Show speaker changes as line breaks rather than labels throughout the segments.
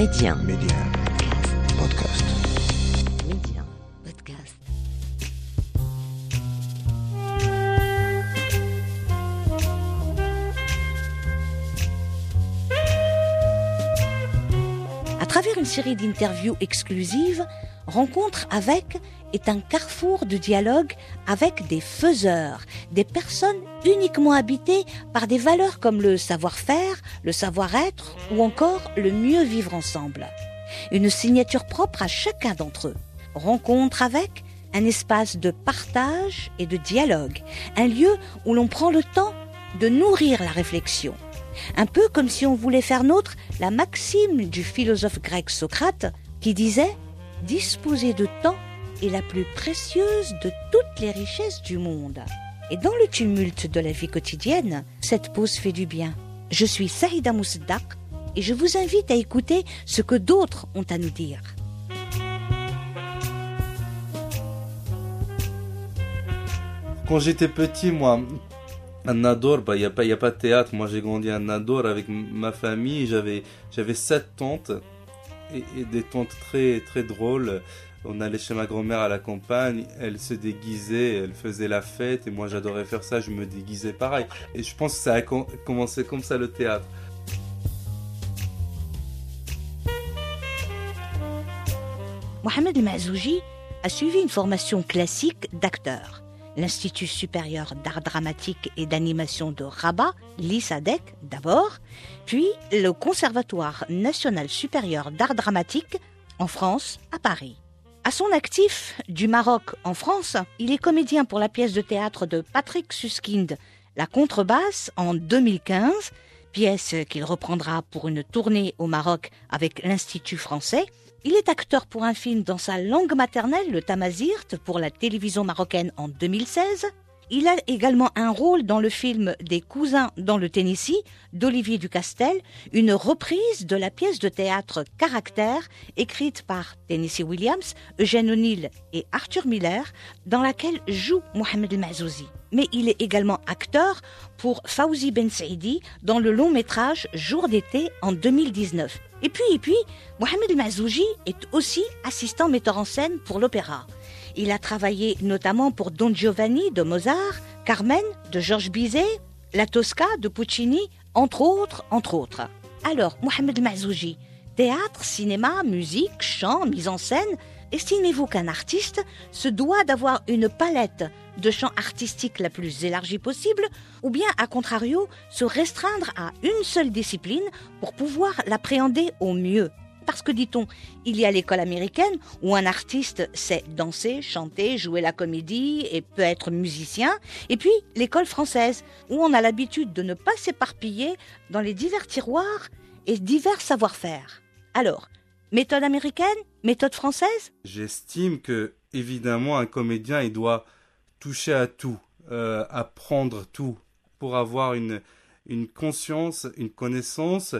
Média.
Podcast.
Série d'interviews exclusives, Rencontre avec est un carrefour de dialogue avec des faiseurs, des personnes uniquement habitées par des valeurs comme le savoir-faire, le savoir-être ou encore le mieux vivre ensemble. Une signature propre à chacun d'entre eux. Rencontre avec un espace de partage et de dialogue, un lieu où l'on prend le temps de nourrir la réflexion. Un peu comme si on voulait faire nôtre la maxime du philosophe grec Socrate qui disait disposer de temps est la plus précieuse de toutes les richesses du monde. Et dans le tumulte de la vie quotidienne, cette pause fait du bien. Je suis Saïda Mousdak et je vous invite à écouter ce que d'autres ont à nous dire.
Quand j'étais petit, moi, à Nador, il bah, n'y a, pas, a pas de théâtre. Moi, j'ai grandi à Nador avec ma famille. J'avais, j'avais sept tantes et, des tantes très, très drôles. On allait chez ma grand-mère à la campagne, elle se déguisait, elle faisait la fête, et moi j'adorais faire ça, je me déguisais pareil. Et je pense que ça a commencé comme ça le théâtre.
Mohamed Mazouji a suivi une formation classique d'acteur. L'Institut supérieur d'art dramatique et d'animation de Rabat, l'ISADEC d'abord, puis le Conservatoire national supérieur d'art dramatique en France, à Paris. À son actif du Maroc en France, il est comédien pour la pièce de théâtre de Patrick Suskind, La contrebasse, en 2015, pièce qu'il reprendra pour une tournée au Maroc avec l'Institut français, il est acteur pour un film dans sa langue maternelle, le Tamazirt, pour la télévision marocaine en 2016. Il a également un rôle dans le film Des cousins dans le Tennessee d'Olivier Ducastel, une reprise de la pièce de théâtre Caractère écrite par Tennessee Williams, Eugène O'Neill et Arthur Miller, dans laquelle joue Mohamed Mazouzi. Mais il est également acteur pour Fawzi Ben Saidi dans le long métrage Jour d'été en 2019. Et puis, et puis, Mohamed Mazouji est aussi assistant metteur en scène pour l'opéra. Il a travaillé notamment pour Don Giovanni de Mozart, Carmen de Georges Bizet, La Tosca de Puccini, entre autres, entre autres. Alors, Mohamed Mazouji, théâtre, cinéma, musique, chant, mise en scène, estimez-vous qu'un artiste se doit d'avoir une palette de champs artistiques la plus élargie possible, ou bien, à contrario, se restreindre à une seule discipline pour pouvoir l'appréhender au mieux? Parce que, dit-on, il y a l'école américaine où un artiste sait danser, chanter, jouer la comédie et peut être musicien, et puis l'école française où on a l'habitude de ne pas s'éparpiller dans les divers tiroirs et divers savoir-faire. Alors, méthode américaine, méthode française?
J'estime que, évidemment, un comédien, il doit toucher à tout, euh, apprendre tout, pour avoir une, une conscience, une connaissance,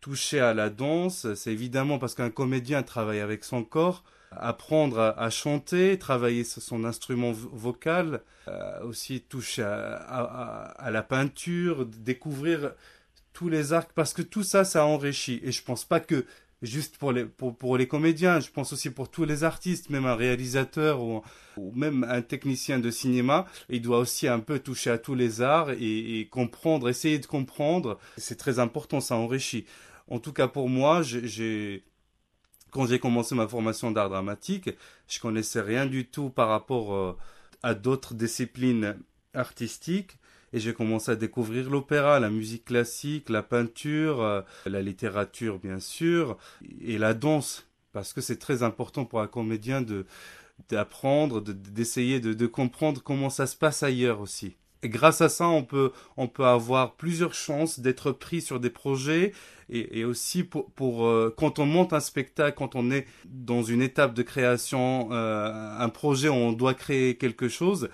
toucher à la danse, c'est évidemment parce qu'un comédien travaille avec son corps, apprendre à, chanter, travailler sur son instrument vocal, euh, aussi toucher à, à, la peinture, découvrir tous les arcs, parce que tout ça, ça enrichit. Et je pense pas que juste pour les, pour, pour, les comédiens, je pense aussi pour tous les artistes, même un réalisateur ou, même un technicien de cinéma, il doit aussi un peu toucher à tous les arts et, et comprendre, essayer de comprendre. C'est très important, ça enrichit. En tout cas pour moi, j'ai quand j'ai commencé ma formation d'art dramatique, je connaissais rien du tout par rapport euh, à d'autres disciplines artistiques et j'ai commencé à découvrir l'opéra, la musique classique, la peinture, euh, la littérature bien sûr, et la danse, parce que c'est très important pour un comédien de d'apprendre, d'essayer de, de, comprendre comment ça se passe ailleurs aussi. Et grâce à ça, on peut, on peut avoir plusieurs chances d'être pris sur des projets et, et aussi pour, pour euh, quand on monte un spectacle, quand on est dans une étape de création, euh, un projet où on doit créer quelque chose,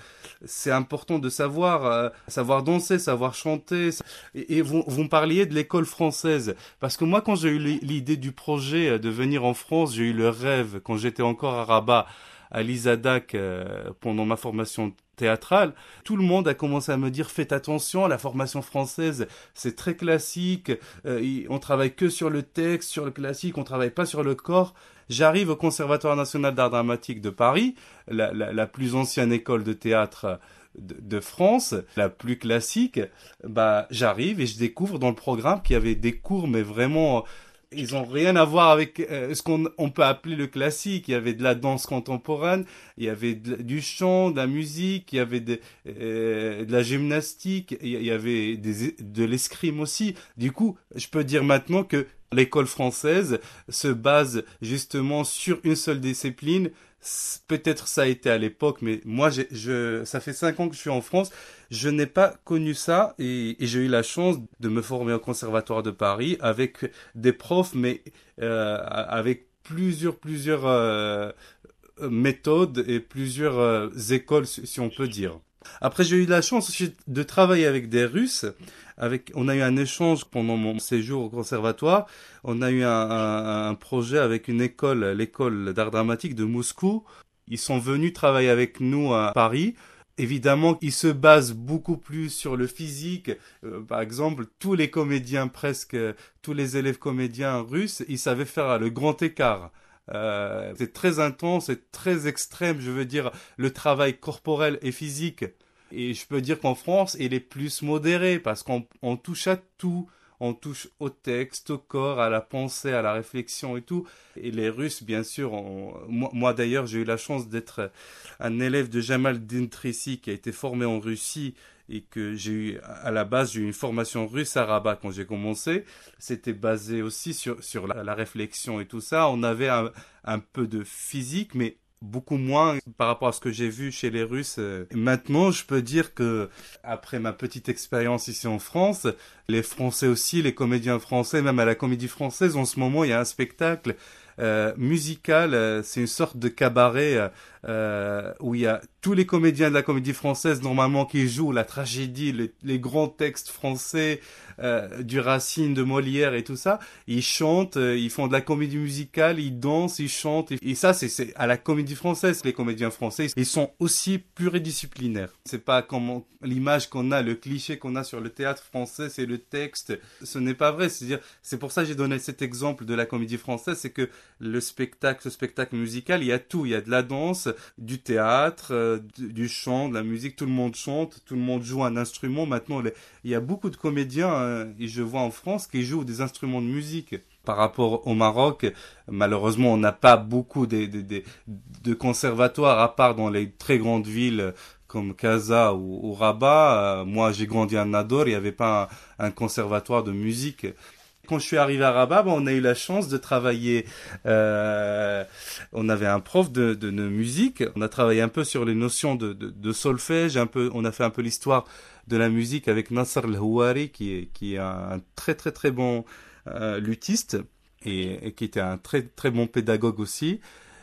c'est important de savoir, euh, savoir danser, savoir chanter. Et, vous, vous me parliez de l'école française, parce que moi, quand j'ai eu l'idée du projet de venir en France, j'ai eu le rêve quand j'étais encore à Rabat à l'ISADAC euh, pendant ma formation théâtrale, tout le monde a commencé à me dire faites attention, la formation française c'est très classique, euh, on travaille que sur le texte, sur le classique, on travaille pas sur le corps. J'arrive au Conservatoire national d'art dramatique de Paris, la, la, la, plus ancienne école de théâtre de, de France, la plus classique. Bah, j'arrive et je découvre dans le programme qu'il y avait des cours, mais vraiment ils ont rien à voir avec euh, ce qu'on on peut appeler le classique. Il y avait de la danse contemporaine, il y avait du chant, de la musique, il y avait de, euh, de la gymnastique, il y avait de l'escrime aussi. Du coup, je peux dire maintenant que l'école française se base justement sur une seule discipline, Peut-être ça a été à l'époque, mais moi, je, ça fait cinq ans que je suis en France. Je n'ai pas connu ça et, j'ai eu la chance de me former au Conservatoire de Paris avec des profs, mais euh, avec plusieurs, plusieurs euh, méthodes et plusieurs euh, écoles, si on peut dire. Après, j'ai eu la chance de travailler avec des Russes. Avec, on a eu un échange pendant mon séjour au conservatoire. On a eu un, un, projet avec une école, l'école d'art dramatique de Moscou. Ils sont venus travailler avec nous à Paris. Évidemment, ils se basent beaucoup plus sur le physique. Euh, par exemple, tous les comédiens, presque tous les élèves comédiens russes, ils savaient faire le grand écart. Euh, c'est très intense, c'est très extrême, je veux dire, le travail corporel et physique. Et je peux dire qu'en France, il est plus modéré parce qu'on touche à tout. On touche au texte, au corps, à la pensée, à la réflexion et tout. Et les Russes, bien sûr, moi, moi d'ailleurs, j'ai eu la chance d'être un élève de Jamal Dintrissi qui a été formé en Russie et que j'ai eu à la base j'ai eu une formation russe à Rabat quand j'ai commencé. C'était basé aussi sur sur la, réflexion et tout ça. On avait un, un peu de physique mais beaucoup moins par rapport à ce que j'ai vu chez les Russes. Maintenant, je peux dire que après ma petite expérience ici en France, les Français aussi, les comédiens français, même à la Comédie Française, en ce moment, il y a un spectacle euh, musical, euh, c'est une sorte de cabaret euh, euh, où il y a tous les comédiens de la comédie française normalement qui jouent la tragédie, les, grands textes français euh, du Racine, de Molière et tout ça. Ils chantent, euh, ils font de la comédie musicale, ils dansent, ils chantent. Et, ça, c'est à la comédie française. Les comédiens français, ils sont aussi pluridisciplinaires. C'est pas comme l'image qu'on a, le cliché qu'on a sur le théâtre français, c'est le texte. Ce n'est pas vrai. C'est-à-dire, c'est pour ça que j'ai donné cet exemple de la comédie française, c'est que le spectacle, ce spectacle musical, il y a tout. Il y a de la danse, du théâtre, euh, du, chant, de la musique, tout le monde chante, tout le monde joue un instrument. Maintenant, il y a beaucoup de comédiens, euh, et je vois en France, qui jouent des instruments de musique. Par rapport au Maroc, malheureusement, on n'a pas beaucoup de, de, conservatoires, à part dans les très grandes villes comme Casa ou, Rabat. Euh, moi, j'ai grandi à Nador, il n'y avait pas un conservatoire de musique quand je suis arrivé à Rabat, on a eu la chance de travailler. Euh, on avait un prof de, musique. On a travaillé un peu sur les notions de, solfège. Un peu, on a fait un peu l'histoire de la musique avec Nasser El-Houari, qui est, un très très très bon euh, luthiste et, qui était un très très bon pédagogue aussi.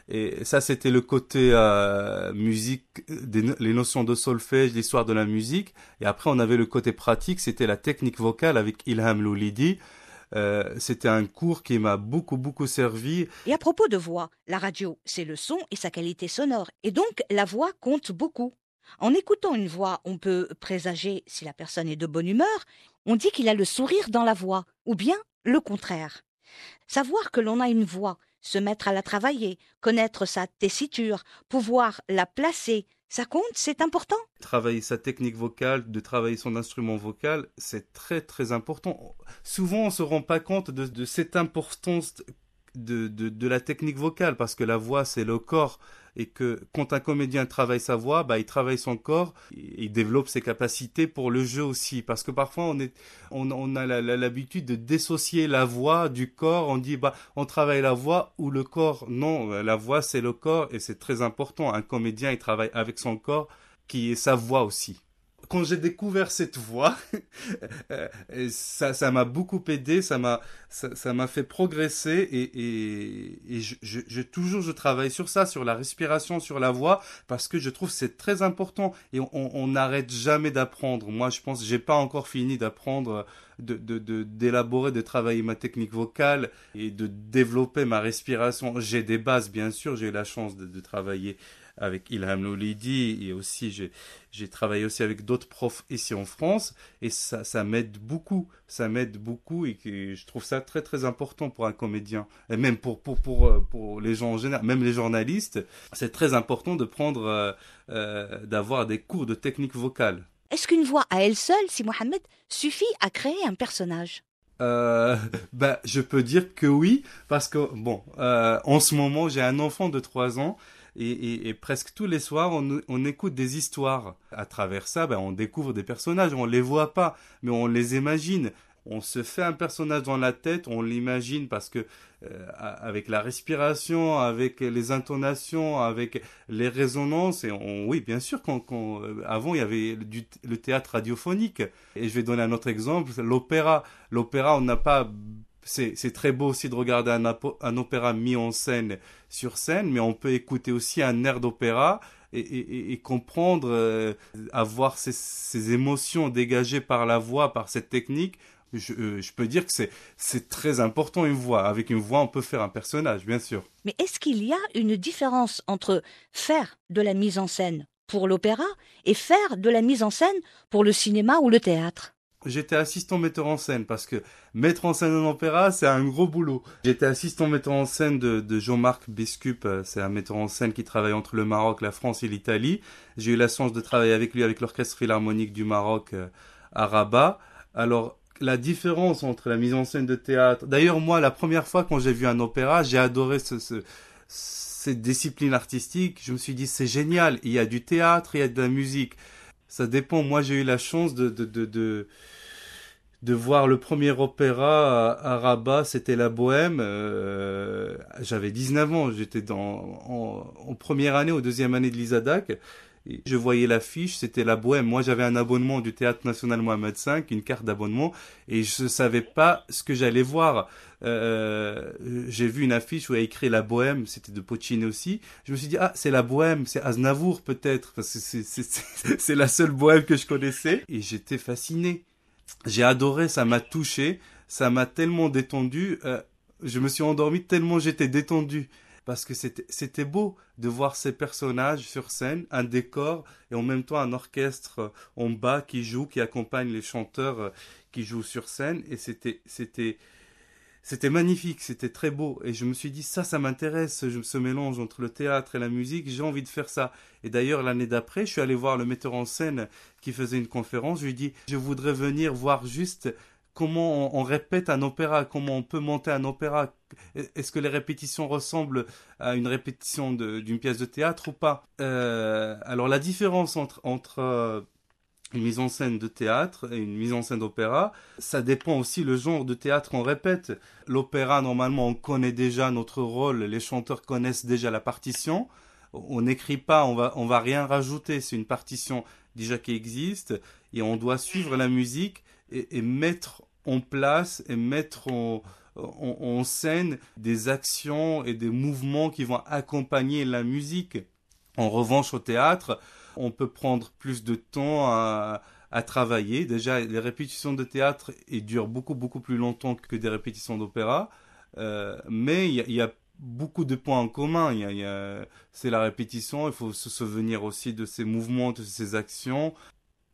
Et ça, c'était le côté euh, musique, les notions de solfège, l'histoire de la musique. Et après, on avait le côté pratique, c'était la technique vocale avec Ilham Loulidi. Euh, c'était un cours qui m'a beaucoup, beaucoup servi.
Et à propos de voix, la radio, c'est le son et sa qualité sonore. Et donc, la voix compte beaucoup. En écoutant une voix, on peut présager si la personne est de bonne humeur. On dit qu'il a le sourire dans la voix, ou bien le contraire. Savoir que l'on a une voix, se mettre à la travailler, connaître sa tessiture, pouvoir la placer, ça compte, c'est important.
Travailler sa technique vocale, de travailler son instrument vocal, c'est très très important. Souvent, on se rend pas compte de, de cette importance de, de, de, la technique vocale parce que la voix, c'est le corps et que quand un comédien travaille sa voix, bah, il travaille son corps, il développe ses capacités pour le jeu aussi. Parce que parfois, on, est, on, on a l'habitude de dissocier la voix du corps. On dit, bah, on travaille la voix ou le corps. Non, la voix, c'est le corps et c'est très important. Un comédien, il travaille avec son corps qui est sa voix aussi quand j'ai découvert cette voix, euh, ça, m'a beaucoup aidé, ça m'a, ça, m'a fait progresser et, je, je, toujours je travaille sur ça, sur la respiration, sur la voix, parce que je trouve c'est très important et on n'arrête jamais d'apprendre. Moi, je pense, j'ai pas encore fini d'apprendre, de, d'élaborer, de, travailler ma technique vocale et de développer ma respiration. J'ai des bases, bien sûr, j'ai eu la chance de travailler avec Ilham Loulidi et aussi j'ai travaillé aussi avec d'autres profs ici en France et ça ça m'aide beaucoup ça m'aide beaucoup et que je trouve ça très très important pour un comédien et même pour pour pour euh, pour les gens en général même les journalistes c'est très important de prendre euh, euh, d'avoir des cours de technique vocale.
Est-ce qu'une voix à elle seule, si Mohamed, suffit à créer un personnage?
Euh, bah, je peux dire que oui, parce que bon, euh, en ce moment, j'ai un enfant de 3 ans et, presque tous les soirs, on, écoute des histoires. À travers ça, bah, on découvre des personnages, on les voit pas, mais on les imagine. On se fait un personnage dans la tête, on l'imagine parce que euh, avec la respiration, avec les intonations, avec les résonances, et oui, bien sûr, euh, avant il y avait le théâtre radiophonique. Et je vais donner un autre exemple, l'opéra. L'opéra, on n'a pas. C'est très beau aussi de regarder un, opéra mis en scène sur scène, mais on peut écouter aussi un air d'opéra et, comprendre, euh, avoir ces, émotions dégagées par la voix, par cette technique. Je, euh, je peux dire que c'est très important une voix. Avec une voix, on peut faire un personnage, bien sûr.
Mais est-ce qu'il y a une différence entre faire de la mise en scène pour l'opéra et faire de la mise en scène pour le cinéma ou le théâtre?
J'étais assistant metteur en scène parce que mettre en scène un opéra, c'est un gros boulot. J'étais assistant metteur en scène de, Jean-Marc Biscup, euh, c'est un metteur en scène qui travaille entre le Maroc, la France et l'Italie. J'ai eu la chance de travailler avec lui avec l'Orchestre Philharmonique du Maroc euh, à Rabat. Alors, la différence entre la mise en scène de théâtre... D'ailleurs, moi, la première fois quand j'ai vu un opéra, j'ai adoré ce, ce, cette discipline artistique. Je me suis dit, c'est génial, il y a du théâtre, il y a de la musique. Ça dépend. Moi, j'ai eu la chance de, de voir le premier opéra à, Rabat, c'était La Bohème. Euh, J'avais 19 ans, j'étais dans en, première année ou deuxième année de l'ISADAC. Je voyais l'affiche, c'était La Bohème. Moi, j'avais un abonnement du Théâtre National Mohamed V, une carte d'abonnement, et je savais pas ce que j'allais voir. Euh, j'ai vu une affiche où il y a écrit La Bohème, c'était de Puccini aussi. Je me suis dit, ah, c'est La Bohème, c'est Aznavour peut-être, c'est c'est la seule Bohème que je connaissais. Et j'étais fasciné. J'ai adoré, ça m'a touché, ça m'a tellement détendu. euh, je me suis endormi tellement j'étais détendu. Parce que c'était beau de voir ces personnages sur scène, un décor et en même temps un orchestre euh, en bas qui joue, qui accompagne les chanteurs euh, qui jouent sur scène. Et c'était c'était magnifique, c'était très beau. Et je me suis dit, ça, ça m'intéresse, ce, mélange entre le théâtre et la musique, j'ai envie de faire ça. Et d'ailleurs, l'année d'après, je suis allé voir le metteur en scène qui faisait une conférence. Je lui ai dit, je voudrais venir voir juste comment on, répète un opéra, comment on peut monter un opéra. Est-ce que les répétitions ressemblent à une répétition d'une pièce de théâtre ou pas? Euh, Alors, la différence entre, entre euh, une mise en scène de théâtre et une mise en scène d'opéra, ça dépend aussi le genre de théâtre qu'on répète. L'opéra, normalement, on connaît déjà notre rôle, les chanteurs connaissent déjà la partition. On n'écrit pas, on va, on va rien rajouter. C'est une partition déjà qui existe et on doit suivre la musique et, et mettre en place et mettre en scène des actions et des mouvements qui vont accompagner la musique. En revanche, au théâtre, on peut prendre plus de temps à, travailler. Déjà, les répétitions de théâtre durent beaucoup, beaucoup plus longtemps que des répétitions d'opéra. Euh, mais il y, a- beaucoup de points en commun. Y a- c'est la répétition, il faut se souvenir aussi de ses mouvements, de ses actions.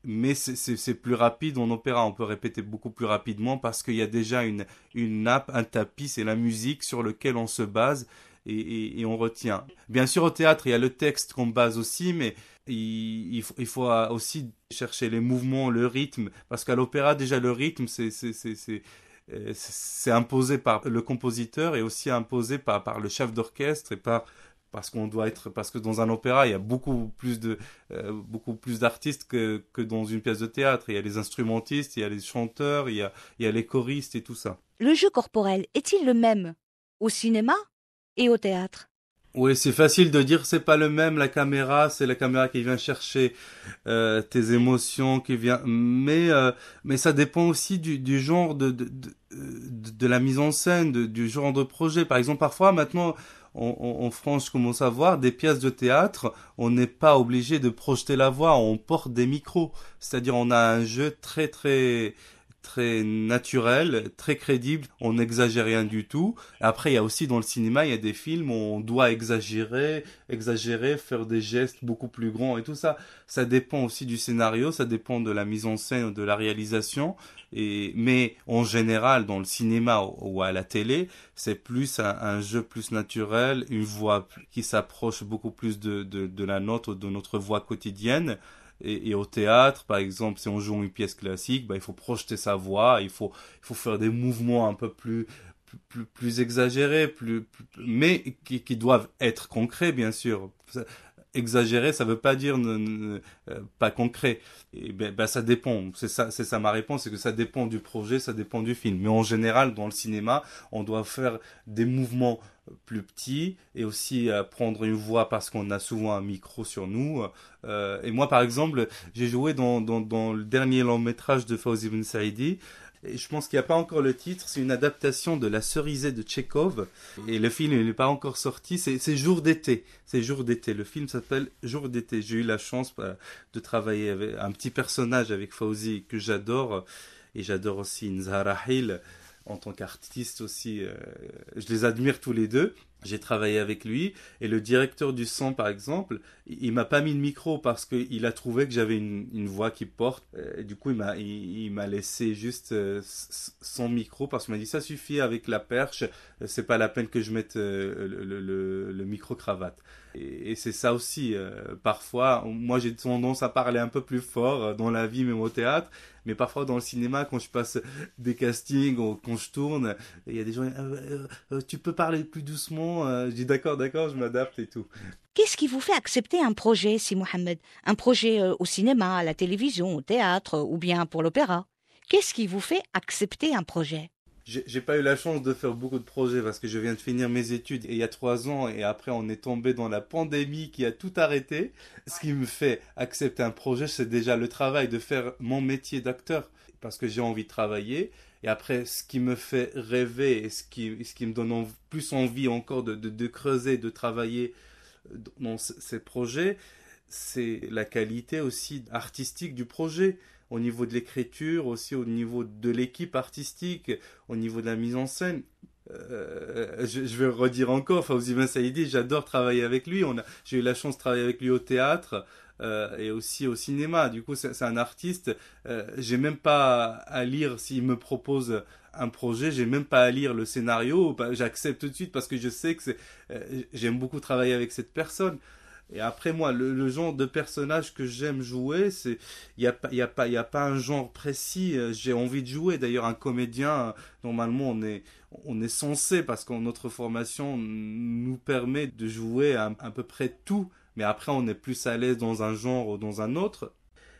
Mais c'est- plus rapide en opéra, on peut répéter beaucoup plus rapidement parce qu'il y a déjà une, une nappe, un tapis, c'est la musique sur lequel on se base et, on retient. Bien sûr, au théâtre, il y a le texte qu'on base aussi, mais il, faut, aussi chercher les mouvements, le rythme, parce qu'à l'opéra, déjà, le rythme, c'est euh, imposé par le compositeur et aussi imposé par, le chef d'orchestre et par parce qu'on doit être parce que dans un opéra il y a beaucoup plus de euh, beaucoup plus d'artistes que, dans une pièce de théâtre il y a les instrumentistes il y a les chanteurs il y a les choristes et tout ça
Le jeu corporel est-il le même au cinéma et au théâtre
Oui, c'est facile de dire c'est pas le même. La caméra, c'est la caméra qui vient chercher euh, tes émotions, qui vient. Mais euh, mais ça dépend aussi du, genre de de, la mise en scène, du genre de projet. Par exemple, parfois maintenant. En, en- en France, je commence à voir des pièces de théâtre. On n'est pas obligé de projeter la voix. On porte des micros, c'est-à-dire on a un jeu très très très naturel, très crédible. On n'exagère rien du tout. Après, il y a aussi dans le cinéma, il y a des films où on doit exagérer, exagérer, faire des gestes beaucoup plus grands et tout ça. Ça dépend aussi du scénario, ça dépend de la mise en scène, de la réalisation. Et, mais en général, dans le cinéma ou à la télé, c'est plus un, jeu plus naturel, une voix qui s'approche beaucoup plus de, de, de la nôtre, de notre voix quotidienne. Et, au théâtre, par exemple, si on joue une pièce classique, bah, il faut projeter sa voix, il faut, il faut faire des mouvements un peu plus, plus, plus exagérés, plus, mais qui, qui doivent être concrets, bien sûr exagéré, ça veut pas dire ne, euh, pas concret. Et ben, ben ça dépend. C'est ça, c'est ça ma réponse, c'est que ça dépend du projet, ça dépend du film. Mais en général, dans le cinéma, on doit faire des mouvements plus petits et aussi prendre une voix parce qu'on a souvent un micro sur nous. Euh, et moi, par exemple, j'ai joué dans, dans, dans, le dernier long métrage de Fawzi Ben Saidi je pense qu'il n'y a pas encore le titre. C'est une adaptation de La Cerisée de Tchekhov. Et le film n'est pas encore sorti. C'est Jour d'été. C'est Jour d'été. Le film s'appelle Jour d'été. J'ai eu la chance bah, de travailler avec un petit personnage avec Fauzi que j'adore. Et j'adore aussi Hill en tant qu'artiste aussi. Euh, je les admire tous les deux j'ai travaillé avec lui et le directeur du son par exemple il, m'a pas mis le micro parce qu'il a trouvé que j'avais une, une, voix qui porte. Et du coup il m'a il, m'a laissé juste euh, son micro parce qu'il m'a dit ça suffit avec la perche c'est pas la peine que je mette euh, le, le, le, micro cravate. Et, c'est ça aussi euh, parfois moi j'ai tendance à parler un peu plus fort dans la vie même au théâtre mais parfois dans le cinéma quand je passe des castings quand je tourne il y a des gens tu peux parler plus doucement euh, je dis d'accord, d'accord, je m'adapte et tout.
Qu'est-ce qui vous fait accepter un projet, si Mohamed? Un projet euh, au cinéma, à la télévision, au théâtre ou bien pour l'opéra? Qu'est-ce qui vous fait accepter un projet?
J'ai pas eu la chance de faire beaucoup de projets parce que je viens de finir mes études il y a trois ans et après on est tombé dans la pandémie qui a tout arrêté. Ce qui me fait accepter un projet, c'est déjà le travail de faire mon métier d'acteur parce que j'ai envie de travailler et après, ce qui me fait rêver et ce qui, me donne plus envie encore de, creuser, de travailler dans ces projets, c'est la qualité aussi artistique du projet, au niveau de l'écriture, aussi au niveau de l'équipe artistique, au niveau de la mise en scène. Euh, je, je, vais redire encore, Fawzi Ben Saïdi, j'adore travailler avec lui. J'ai eu la chance de travailler avec lui au théâtre. Euh, et aussi au cinéma. Du coup, c'est un artiste. Euh, j'ai même pas à lire s'il me propose un projet, j'ai même pas à lire le scénario. J'accepte tout de suite parce que je sais que c'est, euh, j'aime beaucoup travailler avec cette personne. Et après moi, le, genre de personnage que j'aime jouer, c'est il y a pas il y a pas il y a pas un genre précis. J'ai envie de jouer. D'ailleurs, un comédien, normalement, on est on est censé parce que notre formation nous permet de jouer à, à peu près tout mais après on est plus à l'aise dans un genre ou dans un autre.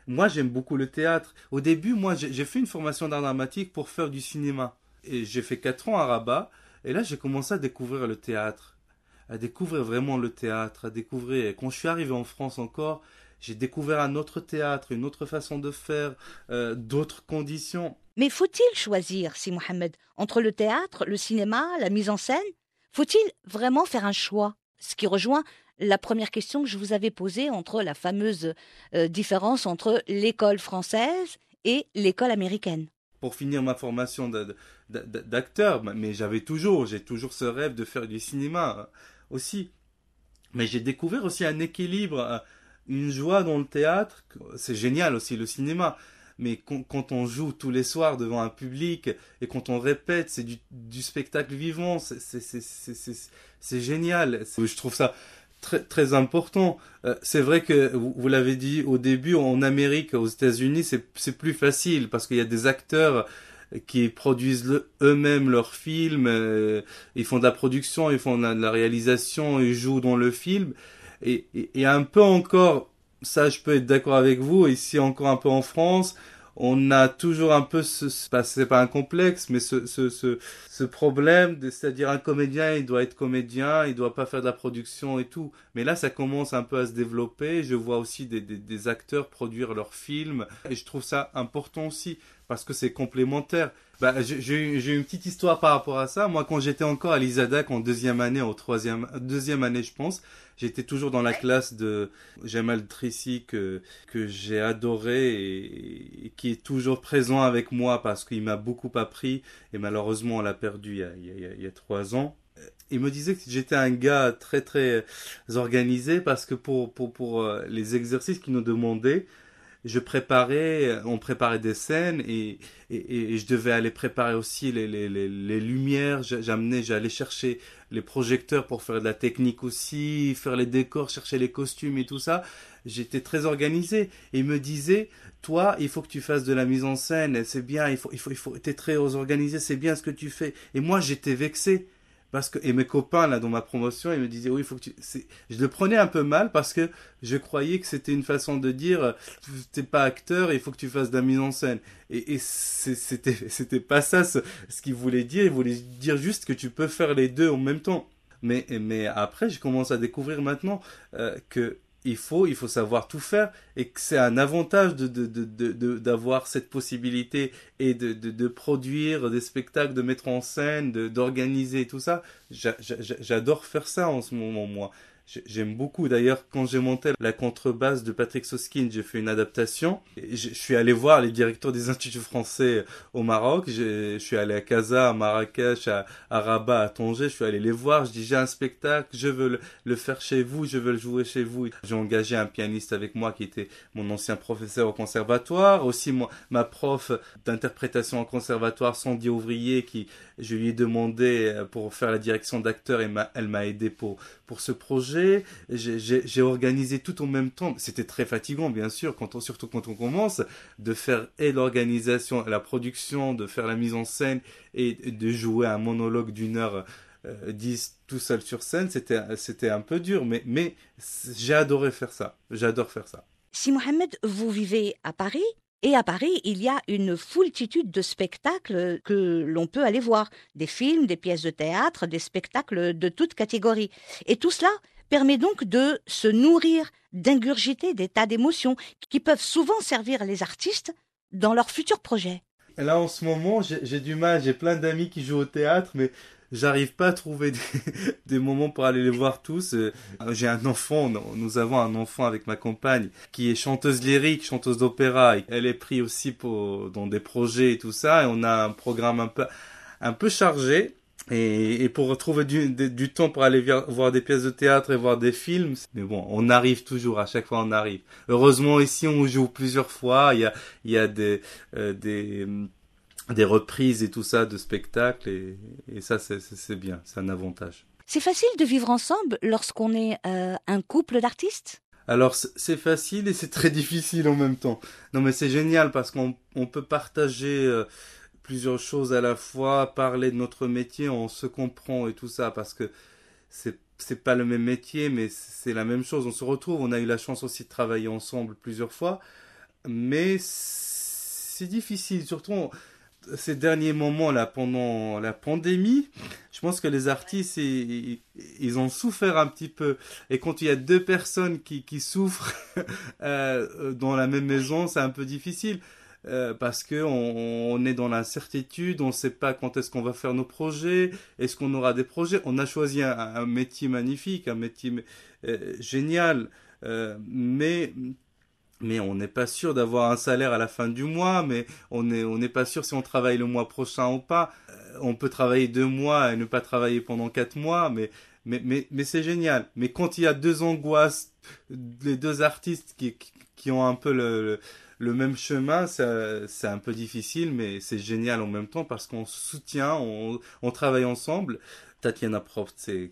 Moi j'aime beaucoup le théâtre. Au début, moi j'ai fait une formation d'art dramatique pour faire du cinéma. Et j'ai fait 4 ans à Rabat. Et là j'ai commencé à découvrir le théâtre. À découvrir vraiment le théâtre. À découvrir. Et quand je suis arrivé en France encore, j'ai découvert un autre théâtre, une autre façon de faire, euh, d'autres conditions.
Mais faut-il choisir, si Mohamed, entre le théâtre, le cinéma, la mise en scène? Faut-il vraiment faire un choix? Ce qui rejoint la première question que je vous avais posée entre la fameuse euh, différence entre l'école française et l'école américaine.
Pour finir ma formation d'acteur, mais j'avais toujours, j'ai toujours ce rêve de faire du cinéma aussi. Mais j'ai découvert aussi un équilibre, euh, une joie dans le théâtre. C'est génial aussi le cinéma. Mais quand, on joue tous les soirs devant un public et quand on répète, c'est du, spectacle vivant. C'est génial. Je trouve ça très, important. Euh, c'est vrai que vous, l'avez dit au début, en Amérique, aux États-Unis, c'est plus facile parce qu'il y a des acteurs qui produisent eux-mêmes leurs films, euh, ils font de la production, ils font de la, réalisation, ils jouent dans le film. Et, un peu encore, ça je peux être d'accord avec vous, ici encore un peu en France, on a toujours un peu ce, c'est pas un complexe, mais ce, ce, ce, problème, c'est-à-dire un comédien, il doit être comédien, il doit pas faire de la production et tout. Mais là, ça commence un peu à se développer. Je vois aussi des acteurs produire leurs films, et je trouve ça important aussi parce que c'est complémentaire. Bah, j'ai une petite histoire par rapport à ça. Moi, quand j'étais encore à l'ISADAC en deuxième année, en troisième, deuxième année, je pense, j'étais toujours dans la classe de Jamal Trissi que, que j'ai adoré et, qui est toujours présent avec moi parce qu'il m'a beaucoup appris et malheureusement on l'a perdu il y, a, il, y a, il y a trois ans il me disait que j'étais un gars très très organisé parce que pour, pour, pour euh, les exercices qu'il nous demandait, je préparais, on préparait des scènes et, et, je devais aller préparer aussi les, les, les, les lumières. J'amenais, j'allais chercher les projecteurs pour faire de la technique aussi, faire les décors, chercher les costumes et tout ça. J'étais très organisé. Et il me disait, toi, il faut que tu fasses de la mise en scène, c'est bien, il faut, il faut, il faut, t'es très organisé, c'est bien ce que tu fais. Et moi, j'étais vexé parce que et mes copains là dans ma promotion ils me disaient oui il faut que tu je le prenais un peu mal parce que je croyais que c'était une façon de dire t'es pas acteur il faut que tu fasses de la mise en scène. Et, et c'était c'était pas ça ce, ce qu'il voulait dire. Il voulait dire juste que tu peux faire les deux en même temps. Mais mais après je commence à découvrir maintenant euh, que il faut, il faut savoir tout faire et que c'est un avantage de, de, de, d'avoir cette possibilité et de, de, de, produire des spectacles, de mettre en scène, d'organiser tout ça. J'adore faire ça en ce moment, moi. J'aime beaucoup. D'ailleurs, quand j'ai monté la contrebasse de Patrick Soskin, j'ai fait une adaptation. Je suis allé voir les directeurs des instituts français au Maroc. Je suis allé à Casa, à Marrakech, à, Rabat, à Tanger. Je suis allé les voir. Je dis, j'ai un spectacle, je veux le, faire chez vous, je veux le jouer chez vous. J'ai engagé un pianiste avec moi qui était mon ancien professeur au conservatoire. Aussi, ma prof d'interprétation au conservatoire, Sandy Ouvrier, qui je lui ai demandé pour faire la direction d'acteur et elle m'a aidé pour, pour ce projet j'ai organisé tout en même temps. C'était très fatigant, bien sûr, surtout quand on commence, de faire et l'organisation, la production, de faire la mise en scène et de jouer un monologue d'une heure euh, dix tout seul sur scène. C'était, c'était un peu dur, mais, mais j'ai adoré faire ça. J'adore faire ça.
Si Mohamed, vous vivez à Paris, et à Paris, il y a une foultitude de spectacles que l'on peut aller voir. Des films, des pièces de théâtre, des spectacles de toutes catégories. Et tout cela permet donc de se nourrir, d'ingurgiter des tas d'émotions qui peuvent souvent servir les artistes dans leurs futurs projets.
là, en ce moment, j'ai du mal, j'ai plein d'amis qui jouent au théâtre, mais j'arrive pas à trouver des, moments pour aller les voir tous. Euh, j'ai un enfant, nous avons un enfant avec ma compagne qui est chanteuse lyrique, chanteuse d'opéra. Elle est prise aussi pour, dans des projets et tout ça, et on a un programme un peu, un peu chargé. Et, et, pour retrouver du, du, temps pour aller voir des pièces de théâtre et voir des films. Mais bon, on arrive toujours, à chaque fois on arrive. Heureusement ici on joue plusieurs fois, il y a, il y a des, euh, des, des reprises et tout ça de spectacles et, et ça c'est bien, c'est un avantage.
C'est facile de vivre ensemble lorsqu'on est euh, un couple d'artistes?
Alors c'est facile et c'est très difficile en même temps. Non mais c'est génial parce qu'on on peut partager... Euh, plusieurs choses à la fois, parler de notre métier, on se comprend et tout ça, parce que c'est c'est pas le même métier, mais c'est la même chose. On se retrouve, on a eu la chance aussi de travailler ensemble plusieurs fois, mais c'est difficile, surtout ces derniers moments là pendant la pandémie. Je pense que les artistes ils, ont souffert un petit peu, et quand il y a deux personnes qui, souffrent euh, dans la même maison, c'est un peu difficile. Euh, parce que on, est dans l'incertitude, on ne sait pas quand est-ce qu'on va faire nos projets, est-ce qu'on aura des projets. On a choisi un, métier magnifique, un métier euh, génial, mais mais on n'est pas sûr d'avoir un salaire à la fin du mois, mais on n'est on n'est pas sûr si on travaille le mois prochain ou pas. on peut travailler deux mois et ne pas travailler pendant quatre mois, mais mais mais, mais c'est génial. Mais quand il y a deux angoisses, les deux artistes qui qui, ont un peu le le même chemin, c'est un peu difficile, mais c'est génial en même temps parce qu'on soutient, on, on travaille ensemble. Tatiana Prof, c'est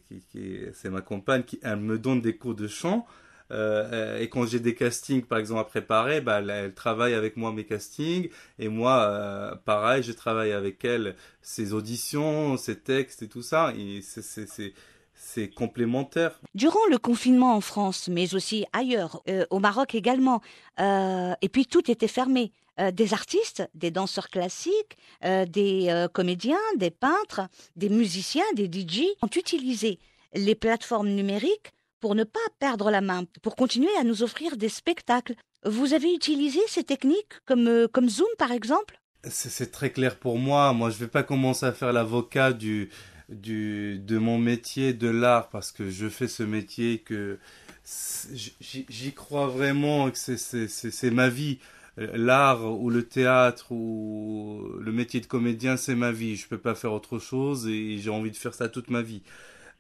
ma compagne, qui elle me donne des cours de chant. Euh, et quand j'ai des castings, par exemple, à préparer, bah, elle, travaille avec moi mes castings. Et moi, euh, pareil, je travaille avec elle ses auditions, ses textes et tout ça. Et c'est complémentaire.
Durant le confinement en France, mais aussi ailleurs, euh, au Maroc également, et puis tout était fermé. Des artistes, des danseurs classiques, des comédiens, des peintres, des musiciens, des DJ ont utilisé les plateformes numériques pour ne pas perdre la main, pour continuer à nous offrir des spectacles. Vous avez utilisé ces techniques comme, comme Zoom par exemple?
C'est très clair pour moi. Moi, je vais pas commencer à faire l'avocat du, de mon métier, de l'art, parce que je fais ce métier que j'y crois vraiment que c'est ma vie. L'art ou le théâtre ou le métier de comédien, c'est ma vie. Je peux pas faire autre chose et j'ai envie de faire ça toute ma vie.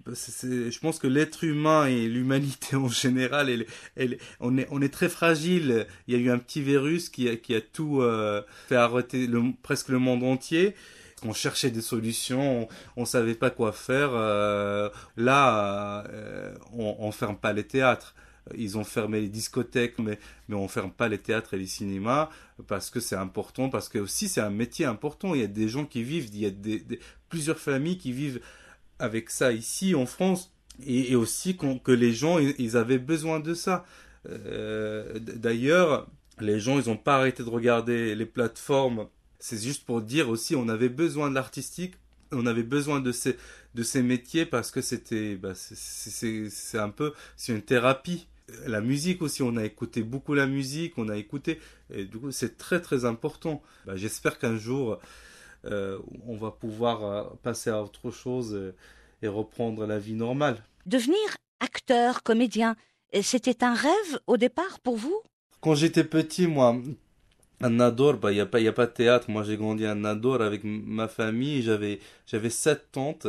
Je pense que l'être humain et l'humanité en général, elle, on, est, on est très fragile. Il y a eu un petit virus qui a, qui a tout euh, fait arrêter le, presque le monde entier on cherchait des solutions, on, ne savait pas quoi faire. Euh, là, euh, on, on ferme pas les théâtres. Ils ont fermé les discothèques, mais, mais on ferme pas les théâtres et les cinémas parce que c'est important, parce que aussi c'est un métier important. Il y a des gens qui vivent, il y a des, plusieurs familles qui vivent avec ça ici en France et, aussi que les gens ils, avaient besoin de ça. Euh, d'ailleurs, les gens ils n'ont pas arrêté de regarder les plateformes c'est juste pour dire aussi, on avait besoin de l'artistique, on avait besoin de ces, de ces métiers parce que c'était, bah, c'est un peu, c'est une thérapie. La musique aussi, on a écouté beaucoup la musique, on a écouté, et du coup, c'est très très important. Bah, j'espère qu'un jour, on va pouvoir euh, passer à autre chose euh, et reprendre la vie normale.
Devenir acteur, comédien, c'était un rêve au départ pour vous?
Quand j'étais petit, moi, à Nador, bah, il n'y a, pas, y a pas de théâtre. Moi, j'ai grandi à Nador avec ma famille. J'avais, j'avais sept tantes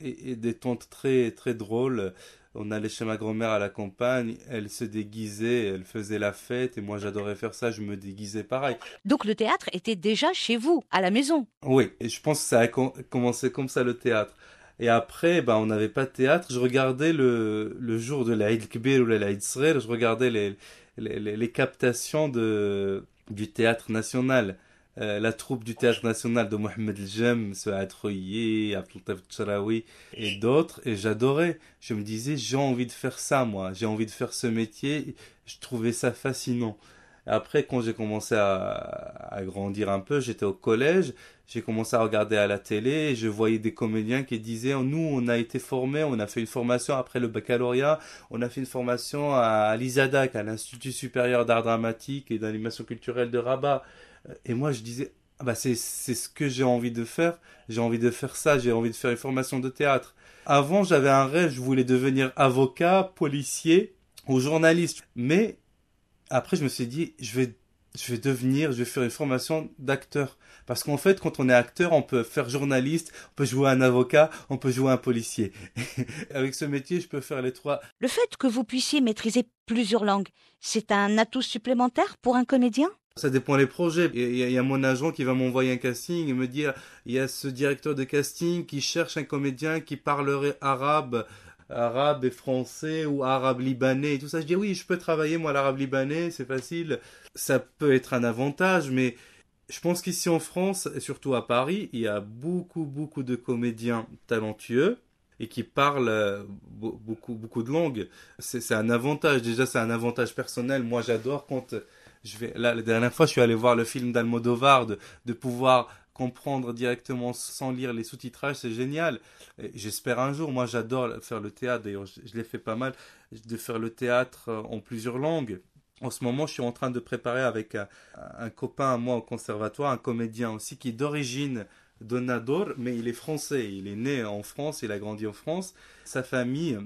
et, des tantes très, très drôles. On allait chez ma grand-mère à la campagne, elle se déguisait, elle faisait la fête, et moi j'adorais faire ça, je me déguisais pareil.
Donc le théâtre était déjà chez vous, à la maison
Oui, et je pense que ça a commencé comme ça le théâtre. Et après, bah, on n'avait pas de théâtre. Je regardais le, le jour de l'Aïd Kbir ou l'Aïd Srer, je regardais les, les, les captations de, du théâtre national. Euh, la troupe du théâtre national de Mohamed El-Jem, Souad Khoye, Abdel et d'autres, et j'adorais. Je me disais, j'ai envie de faire ça, moi, j'ai envie de faire ce métier, je trouvais ça fascinant. Après, quand j'ai commencé à, grandir un peu, j'étais au collège, j'ai commencé à regarder à la télé, et je voyais des comédiens qui disaient, nous, on a été formés, on a fait une formation après le baccalauréat, on a fait une formation à l'ISADAC, à l'Institut supérieur d'art dramatique et d'animation culturelle de Rabat. Et moi, je disais, ah bah c'est ce que j'ai envie de faire, j'ai envie de faire ça, j'ai envie de faire une formation de théâtre. Avant, j'avais un rêve, je voulais devenir avocat, policier ou journaliste. Mais après, je me suis dit, je vais, je vais devenir, je vais faire une formation d'acteur. Parce qu'en fait, quand on est acteur, on peut faire journaliste, on peut jouer un avocat, on peut jouer un policier. Avec ce métier, je peux faire les trois.
Le fait que vous puissiez maîtriser plusieurs langues, c'est un atout supplémentaire pour un comédien?
Ça dépend des projets. Il y, a, mon agent qui va m'envoyer un casting et me dire il y a ce directeur de casting qui cherche un comédien qui parlerait arabe arabe et français ou arabe libanais et tout ça. Je dis oui, je peux travailler moi l'arabe libanais, c'est facile. Ça peut être un avantage, mais je pense qu'ici en France, et surtout à Paris, il y a beaucoup, beaucoup de comédiens talentueux et qui parlent euh, beaucoup, beaucoup de langues. C'est un avantage. Déjà, c'est un avantage personnel. Moi, j'adore quand je vais. Là, la dernière fois, je suis allé voir le film d'Almodovar, de, de pouvoir comprendre directement sans lire les sous-titrages, c'est génial. J'espère un jour, moi j'adore faire le théâtre, d'ailleurs je, l'ai fait pas mal, de faire le théâtre euh, en plusieurs langues. En ce moment, je suis en train de préparer avec un, copain à moi au conservatoire, un comédien aussi qui est d'origine de Nador, mais il est français. Il est né en France, il a grandi en France. Sa famille,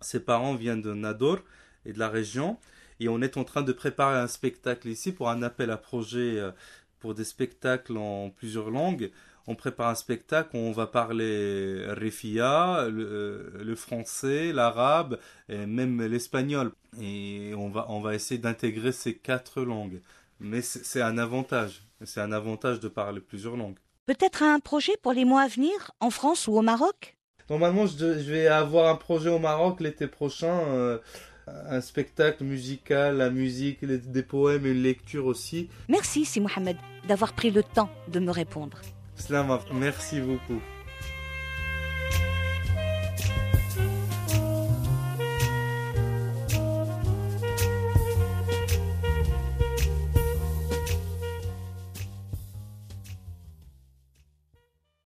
ses parents viennent de Nador et de la région. Et on est en train de préparer un spectacle ici pour un appel à projet euh, pour des spectacles en plusieurs langues. On prépare un spectacle où on va parler Refia, le, le français, l'arabe et même l'espagnol. Et on va, on va essayer d'intégrer ces quatre langues. Mais c'est un avantage. C'est un avantage de parler plusieurs langues.
Peut-être un projet pour les mois à venir, en France ou au Maroc?
Normalement, je, vais avoir un projet au Maroc l'été prochain. Euh, un spectacle musical, la musique, des poèmes et une lecture aussi.
Merci, Si Mohamed, d'avoir pris le temps de me répondre.
Slama, merci beaucoup.